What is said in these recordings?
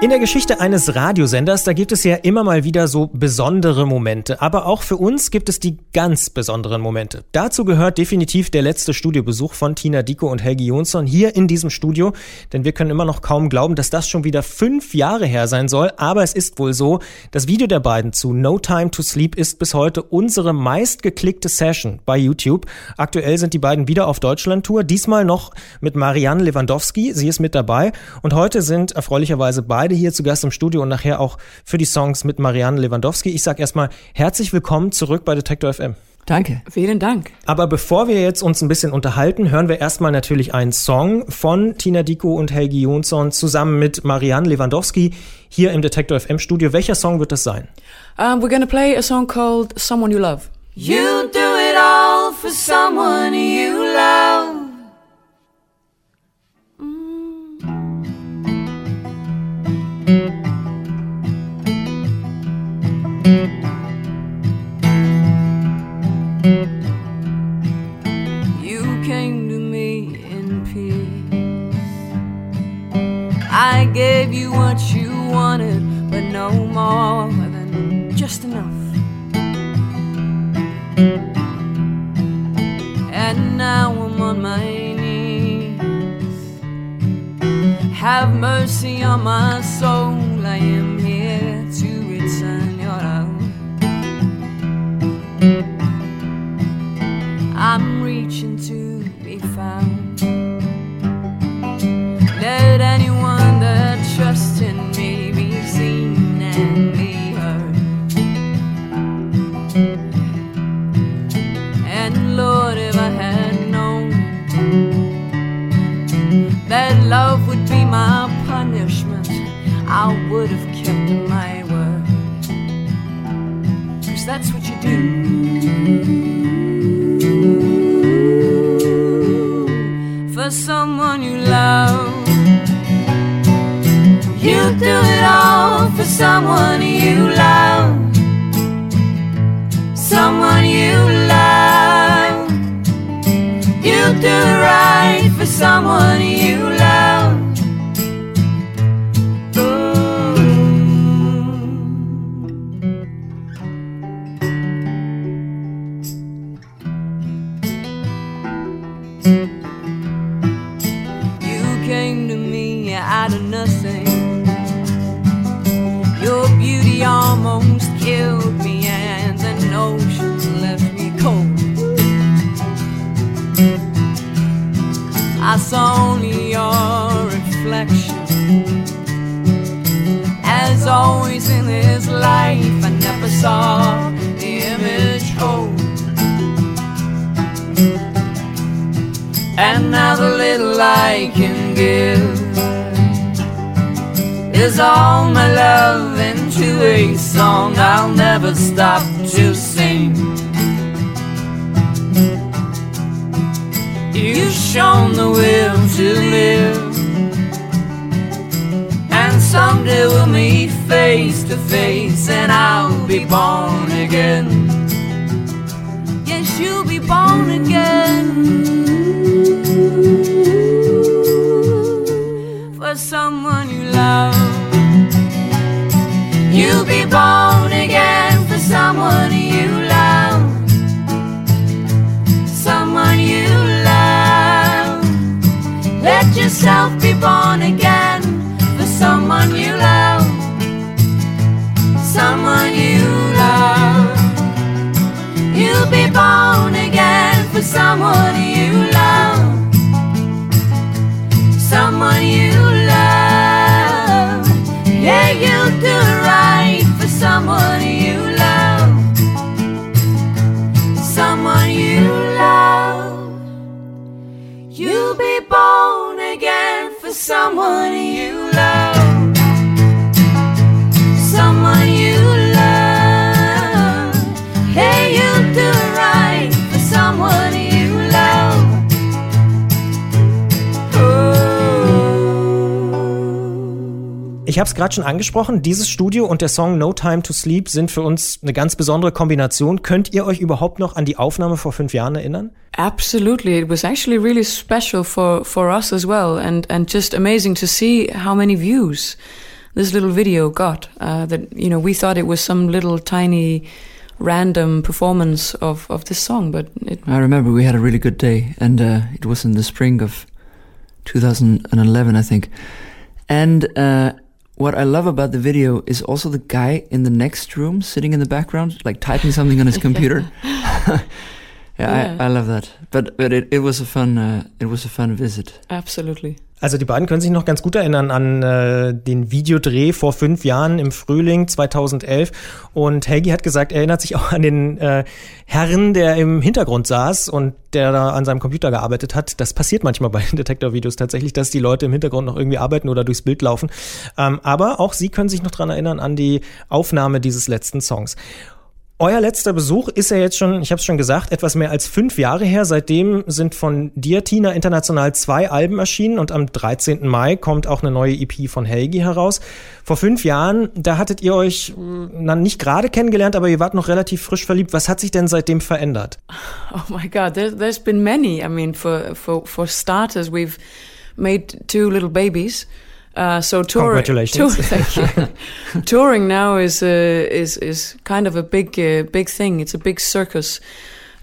In der Geschichte eines Radiosenders, da gibt es ja immer mal wieder so besondere Momente. Aber auch für uns gibt es die ganz besonderen Momente. Dazu gehört definitiv der letzte Studiobesuch von Tina Diko und Helgi Jonsson hier in diesem Studio. Denn wir können immer noch kaum glauben, dass das schon wieder fünf Jahre her sein soll. Aber es ist wohl so. Das Video der beiden zu No Time to Sleep ist bis heute unsere meistgeklickte Session bei YouTube. Aktuell sind die beiden wieder auf Deutschland-Tour. Diesmal noch mit Marianne Lewandowski. Sie ist mit dabei. Und heute sind erfreulicherweise beide beide hier zu Gast im Studio und nachher auch für die Songs mit Marianne Lewandowski. Ich sage erstmal herzlich willkommen zurück bei Detektor FM. Danke. Vielen Dank. Aber bevor wir jetzt uns ein bisschen unterhalten, hören wir erstmal natürlich einen Song von Tina Diko und Helgi Jonsson zusammen mit Marianne Lewandowski hier im Detektor FM Studio. Welcher Song wird das sein? Um, we're gonna play a song called Someone You Love. You do it all for someone you love. Wanted, but no more than just enough. And now I'm on my knees. Have mercy on my soul. I am someone you love. Someone you love. You do it right for someone you love. You came to me out of nothing. Almost killed me, and the notion left me cold. I saw only your reflection. As always in this life, I never saw the image hold. And now the little I can give is all my love into a song I'll never stop to sing. You've shown the will to live, and someday we'll meet face to face, and I'll be born again. Yes, you'll be born again. Someone you love, someone you love. Let yourself be born again for someone you love, someone you love. You'll be born again for someone you love, someone you love. Yeah, you'll do right for someone Ich habe es gerade schon angesprochen, dieses Studio und der Song No Time to Sleep sind für uns eine ganz besondere Kombination. Könnt ihr euch überhaupt noch an die Aufnahme vor fünf Jahren erinnern? Absolutely. It was actually really special for, for us as well and, and just amazing to see how many views this little video got. Uh, that, you know, we thought it was some little tiny random performance of, of this song, but it... I remember we had a really good day and uh, it was in the spring of 2011, I think. And uh, what I love about the video is also the guy in the next room sitting in the background, like typing something on his computer. yeah, yeah. I, I, love that. But but it, it was a fun uh, it was a fun visit. Absolutely. Also die beiden können sich noch ganz gut erinnern an äh, den Videodreh vor fünf Jahren im Frühling 2011. Und Helgi hat gesagt, er erinnert sich auch an den äh, Herrn, der im Hintergrund saß und der da an seinem Computer gearbeitet hat. Das passiert manchmal bei Detektor-Videos tatsächlich, dass die Leute im Hintergrund noch irgendwie arbeiten oder durchs Bild laufen. Ähm, aber auch sie können sich noch dran erinnern an die Aufnahme dieses letzten Songs. Euer letzter Besuch ist ja jetzt schon, ich habe es schon gesagt, etwas mehr als fünf Jahre her. Seitdem sind von dir, Tina, international zwei Alben erschienen und am 13. Mai kommt auch eine neue EP von Helgi heraus. Vor fünf Jahren, da hattet ihr euch na, nicht gerade kennengelernt, aber ihr wart noch relativ frisch verliebt. Was hat sich denn seitdem verändert? Oh my God, there, there's been many. I mean, for, for, for starters, we've made two little babies. Uh, so tour, Congratulations! Tour, thank you. Touring now is uh, is is kind of a big uh, big thing. It's a big circus.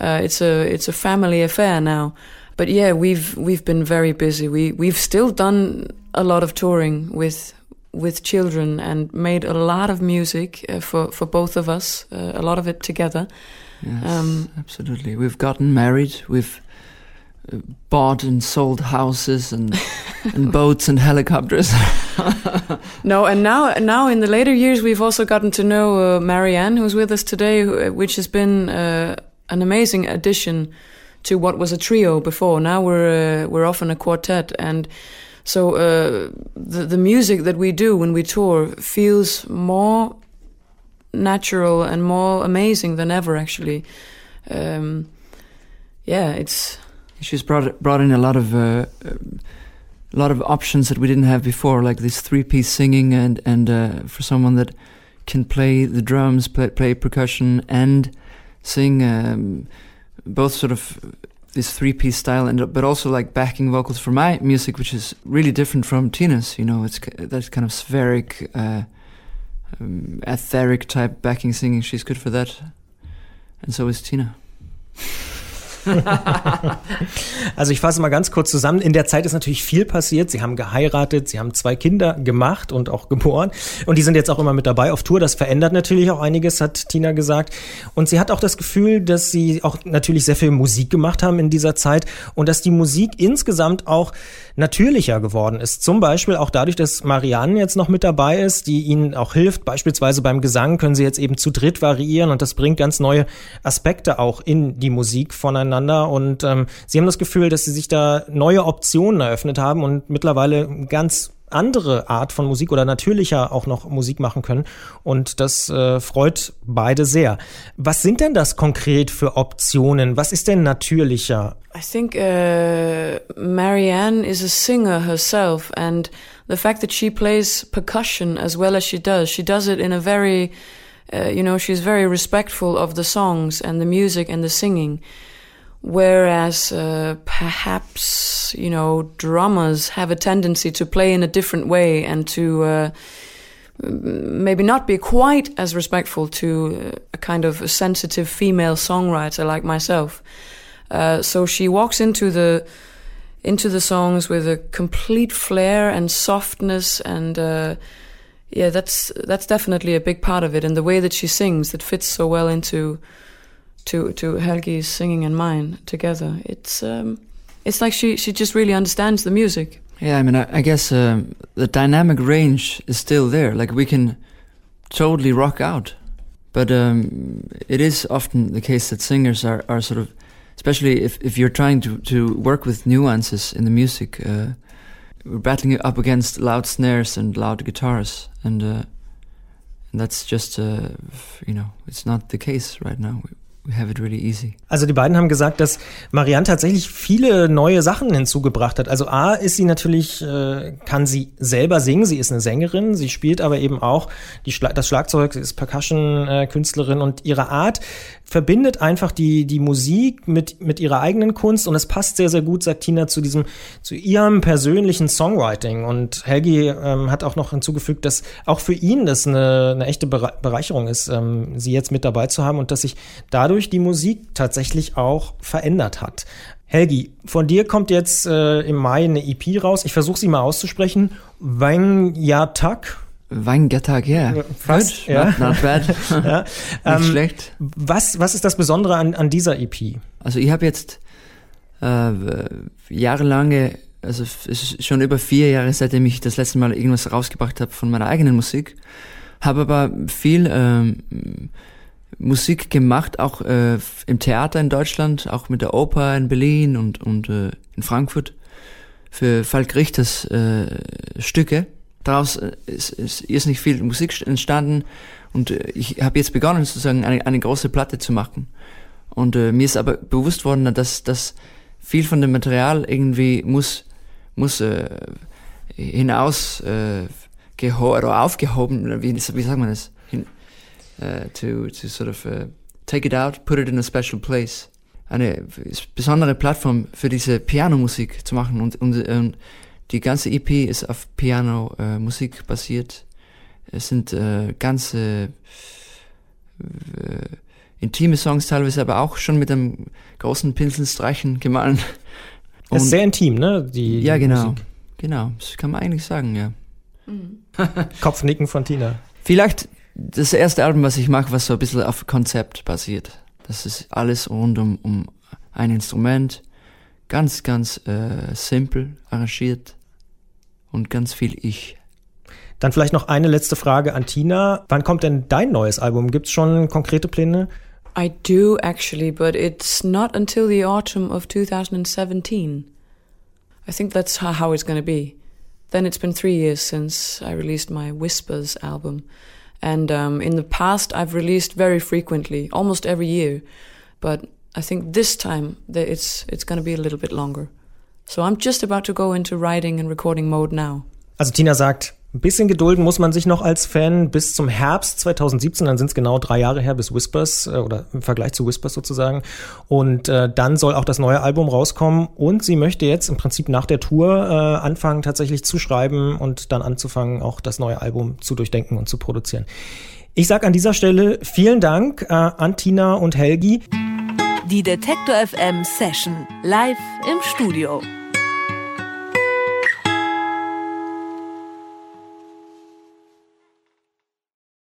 Uh, it's a it's a family affair now. But yeah, we've we've been very busy. We we've still done a lot of touring with with children and made a lot of music uh, for for both of us. Uh, a lot of it together. Yes, um, absolutely. We've gotten married. We've bought and sold houses and and boats and helicopters. no, and now now in the later years we've also gotten to know uh, Marianne, who's with us today, who, which has been uh, an amazing addition to what was a trio before. Now we're uh, we're often a quartet, and so uh, the the music that we do when we tour feels more natural and more amazing than ever. Actually, um, yeah, it's she's brought brought in a lot of uh, a lot of options that we didn't have before, like this three piece singing, and and uh, for someone that can play the drums, play, play percussion, and sing, um, both sort of this three piece style, and but also like backing vocals for my music, which is really different from Tina's. You know, it's that kind of spheric, uh, um, etheric type backing singing. She's good for that, and so is Tina. also ich fasse mal ganz kurz zusammen. In der Zeit ist natürlich viel passiert. Sie haben geheiratet, sie haben zwei Kinder gemacht und auch geboren. Und die sind jetzt auch immer mit dabei auf Tour. Das verändert natürlich auch einiges, hat Tina gesagt. Und sie hat auch das Gefühl, dass sie auch natürlich sehr viel Musik gemacht haben in dieser Zeit und dass die Musik insgesamt auch natürlicher geworden ist. Zum Beispiel auch dadurch, dass Marianne jetzt noch mit dabei ist, die ihnen auch hilft. Beispielsweise beim Gesang können sie jetzt eben zu dritt variieren und das bringt ganz neue Aspekte auch in die Musik voneinander miteinander und ähm, sie haben das Gefühl, dass sie sich da neue Optionen eröffnet haben und mittlerweile ganz andere Art von Musik oder natürlicher auch noch Musik machen können. Und das äh, freut beide sehr. Was sind denn das konkret für Optionen? Was ist denn natürlicher? I think uh, Marianne is a singer herself and the fact that she plays percussion as well as she does, she does it in a very, uh, you know, she's very respectful of the songs and the music and the singing. Whereas uh, perhaps, you know, drummers have a tendency to play in a different way and to uh, maybe not be quite as respectful to a kind of sensitive female songwriter like myself. Uh, so she walks into the into the songs with a complete flair and softness and uh, yeah that's that's definitely a big part of it and the way that she sings that fits so well into to to Helgi's singing and mine together. It's um, it's like she she just really understands the music. Yeah, I mean, I, I guess um, the dynamic range is still there. Like we can totally rock out, but um, it is often the case that singers are, are sort of, especially if, if you're trying to, to work with nuances in the music, uh, we're battling up against loud snares and loud guitars, and, uh, and that's just uh, you know it's not the case right now. we really. Also die beiden haben gesagt, dass Marianne tatsächlich viele neue Sachen hinzugebracht hat. Also A ist sie natürlich, äh, kann sie selber singen, sie ist eine Sängerin, sie spielt aber eben auch die Schla das Schlagzeug, sie ist Percussion-Künstlerin und ihre Art verbindet einfach die, die Musik mit, mit ihrer eigenen Kunst und es passt sehr, sehr gut, sagt Tina, zu diesem, zu ihrem persönlichen Songwriting. Und Helgi ähm, hat auch noch hinzugefügt, dass auch für ihn das eine, eine echte Bereicherung ist, ähm, sie jetzt mit dabei zu haben und dass sich dadurch die Musik tatsächlich auch verändert hat. Helgi, von dir kommt jetzt äh, im Mai eine EP raus. Ich versuche sie mal auszusprechen. Wangyatak. Weingattag, ja. Fast, Good, ja. Not, bad. ja. Nicht Ähm, schlecht. was, was ist das Besondere an, an dieser EP? Also ich habe jetzt äh, jahrelange, also es ist schon über vier Jahre, seitdem ich das letzte Mal irgendwas rausgebracht habe von meiner eigenen Musik, habe aber viel ähm, Musik gemacht, auch äh, im Theater in Deutschland, auch mit der Oper in Berlin und, und äh, in Frankfurt für Falk Richters äh, Stücke. Daraus äh, ist, ist, ist nicht viel Musik entstanden und äh, ich habe jetzt begonnen sozusagen eine, eine große Platte zu machen. Und äh, mir ist aber bewusst worden, dass, dass viel von dem Material irgendwie muss, muss äh, hinaus äh, oder aufgehoben, wie, wie sagt man das? Äh, to, to sort of uh, take it out, put it in a special place. Eine besondere Plattform für diese Pianomusik zu machen und, und, und die ganze EP ist auf Piano-Musik äh, basiert. Es sind äh, ganze äh, intime Songs teilweise, aber auch schon mit einem großen Pinselstreichen gemahlen. Das ist sehr intim, ne? Die, ja, die genau. Musik. Genau, das kann man eigentlich sagen, ja. Kopfnicken von Tina. Vielleicht das erste Album, was ich mache, was so ein bisschen auf Konzept basiert. Das ist alles rund um, um ein Instrument, ganz, ganz äh, simpel arrangiert und ganz viel Ich. Dann vielleicht noch eine letzte Frage an Tina. Wann kommt denn dein neues Album? Gibt es schon konkrete Pläne? I do actually, but it's not until the autumn of 2017. I think that's how, how it's going to be. Then it's been three years since I released my Whispers album. And um, in the past, I've released very frequently, almost every year. But I think this time it's it's going to be a little bit longer. So I'm just about to go into writing and recording mode now. Also Tina sagt, ein bisschen gedulden muss man sich noch als Fan bis zum Herbst 2017, dann sind es genau drei Jahre her bis Whispers äh, oder im Vergleich zu Whispers sozusagen. Und äh, dann soll auch das neue Album rauskommen und sie möchte jetzt im Prinzip nach der Tour äh, anfangen tatsächlich zu schreiben und dann anzufangen auch das neue Album zu durchdenken und zu produzieren. Ich sage an dieser Stelle vielen Dank äh, an Tina und Helgi. Die Detektor FM Session live im Studio.